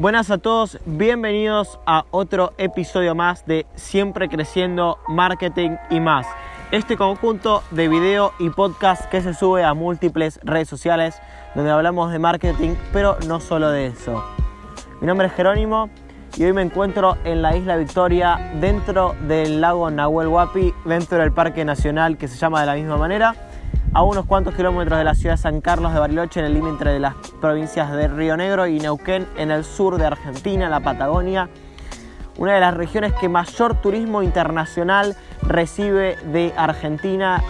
Buenas a todos, bienvenidos a otro episodio más de Siempre Creciendo Marketing y más. Este conjunto de video y podcast que se sube a múltiples redes sociales donde hablamos de marketing, pero no solo de eso. Mi nombre es Jerónimo y hoy me encuentro en la isla Victoria, dentro del lago Nahuel Huapi, dentro del Parque Nacional que se llama de la misma manera a unos cuantos kilómetros de la ciudad de San Carlos de Bariloche, en el límite de las provincias de Río Negro y Neuquén, en el sur de Argentina, la Patagonia, una de las regiones que mayor turismo internacional recibe de Argentina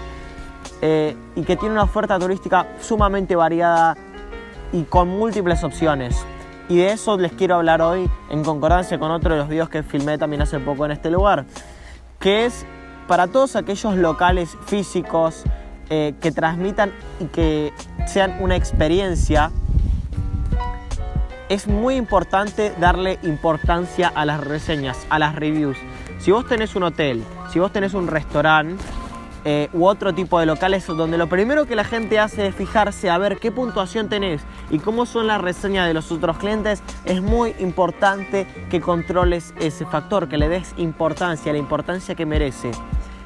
eh, y que tiene una oferta turística sumamente variada y con múltiples opciones. Y de eso les quiero hablar hoy en concordancia con otro de los videos que filmé también hace poco en este lugar, que es para todos aquellos locales físicos, eh, que transmitan y que sean una experiencia, es muy importante darle importancia a las reseñas, a las reviews. Si vos tenés un hotel, si vos tenés un restaurante eh, u otro tipo de locales donde lo primero que la gente hace es fijarse a ver qué puntuación tenés y cómo son las reseñas de los otros clientes, es muy importante que controles ese factor, que le des importancia, la importancia que merece.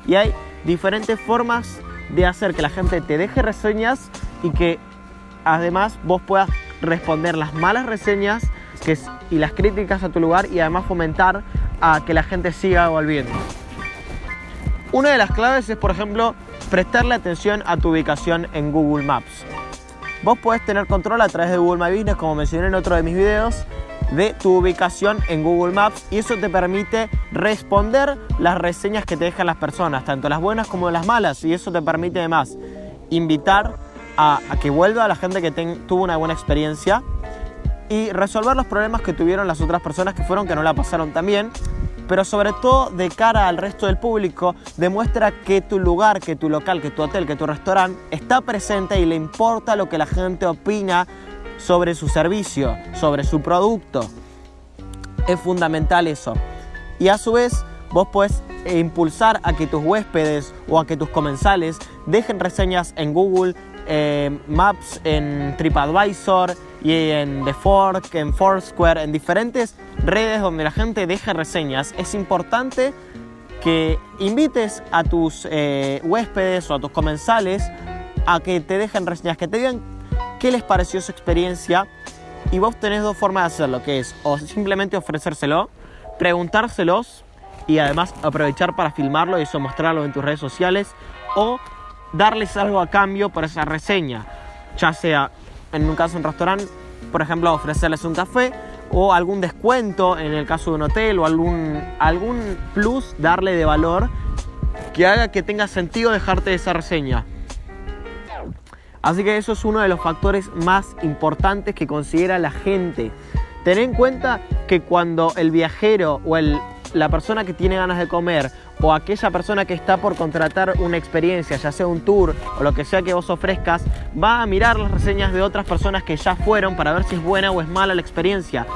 Y hay diferentes formas de hacer que la gente te deje reseñas y que además vos puedas responder las malas reseñas y las críticas a tu lugar y además fomentar a que la gente siga volviendo. Una de las claves es, por ejemplo, prestarle atención a tu ubicación en Google Maps. Vos podés tener control a través de Google My Business, como mencioné en otro de mis videos, de tu ubicación en Google Maps y eso te permite responder las reseñas que te dejan las personas, tanto las buenas como las malas y eso te permite además invitar a, que vuelva a la gente que tuvo una buena experiencia y resolver los problemas que tuvieron las otras personas que fueron que no la pasaron tan bien, pero sobre todo de cara al resto del público demuestra que tu lugar, que tu local, que tu hotel, que tu restaurante está presente y le importa lo que la gente opina sobre su servicio, sobre su producto. Es fundamental eso. Y a su vez, vos puedes impulsar a que tus huéspedes o a que tus comensales dejen reseñas en Google eh, Maps, en TripAdvisor y en The Fork, en Foursquare, en diferentes redes donde la gente deja reseñas. Es importante que invites a tus eh, huéspedes o a tus comensales a que te dejen reseñas, que te digan qué les pareció su experiencia y vos tenés dos formas de hacerlo, que es o simplemente ofrecérselo, preguntárselos y además aprovechar para filmarlo y eso mostrarlo en tus redes sociales o darles algo a cambio por esa reseña, ya sea en un caso un restaurante, por ejemplo, ofrecerles un café o algún descuento en el caso de un hotel o algún, algún plus darle de valor que haga que tenga sentido dejarte esa reseña. Así que eso es uno de los factores más importantes que considera la gente. Ten en cuenta que cuando el viajero o la persona que tiene ganas de comer o aquella persona que está por contratar una experiencia, ya sea un tour o lo que sea que vos ofrezcas, va a mirar las reseñas de otras personas que ya fueron para ver si es buena o es mala la experiencia.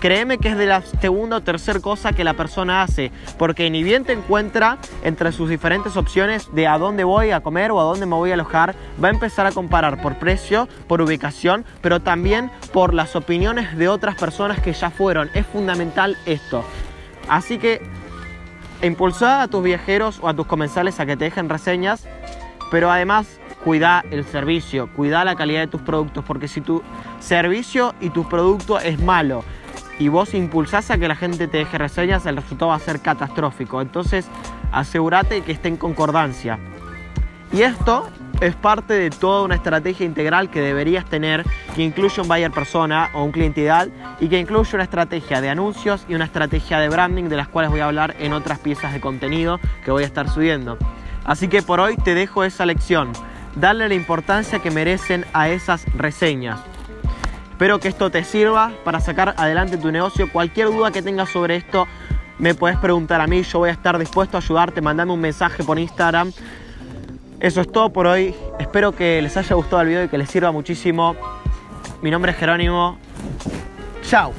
Créeme que es de la segunda o tercera cosa que la persona hace, porque ni bien te encuentra entre sus diferentes opciones de a dónde voy a comer o a dónde me voy a alojar, va a empezar a comparar por precio, por ubicación, pero también por las opiniones de otras personas que ya fueron. Es fundamental esto. Así que impulsa a tus viajeros o a tus comensales a que te dejen reseñas, pero además cuida el servicio, cuida la calidad de tus productos, porque si tu servicio y tu producto es malo, y vos impulsás a que la gente te deje reseñas, el resultado va a ser catastrófico. Entonces, asegúrate que esté en concordancia. Y esto es parte de toda una estrategia integral que deberías tener, que incluye un buyer persona o un cliente ideal y que incluye una estrategia de anuncios y una estrategia de branding de las cuales voy a hablar en otras piezas de contenido que voy a estar subiendo. Así que por hoy te dejo esa lección. Darle la importancia que merecen a esas reseñas. Espero que esto te sirva para sacar adelante tu negocio. Cualquier duda que tengas sobre esto, me puedes preguntar a mí. Yo voy a estar dispuesto a ayudarte. Mandame un mensaje por Instagram. Eso es todo por hoy. Espero que les haya gustado el video y que les sirva muchísimo. Mi nombre es Jerónimo. Chao.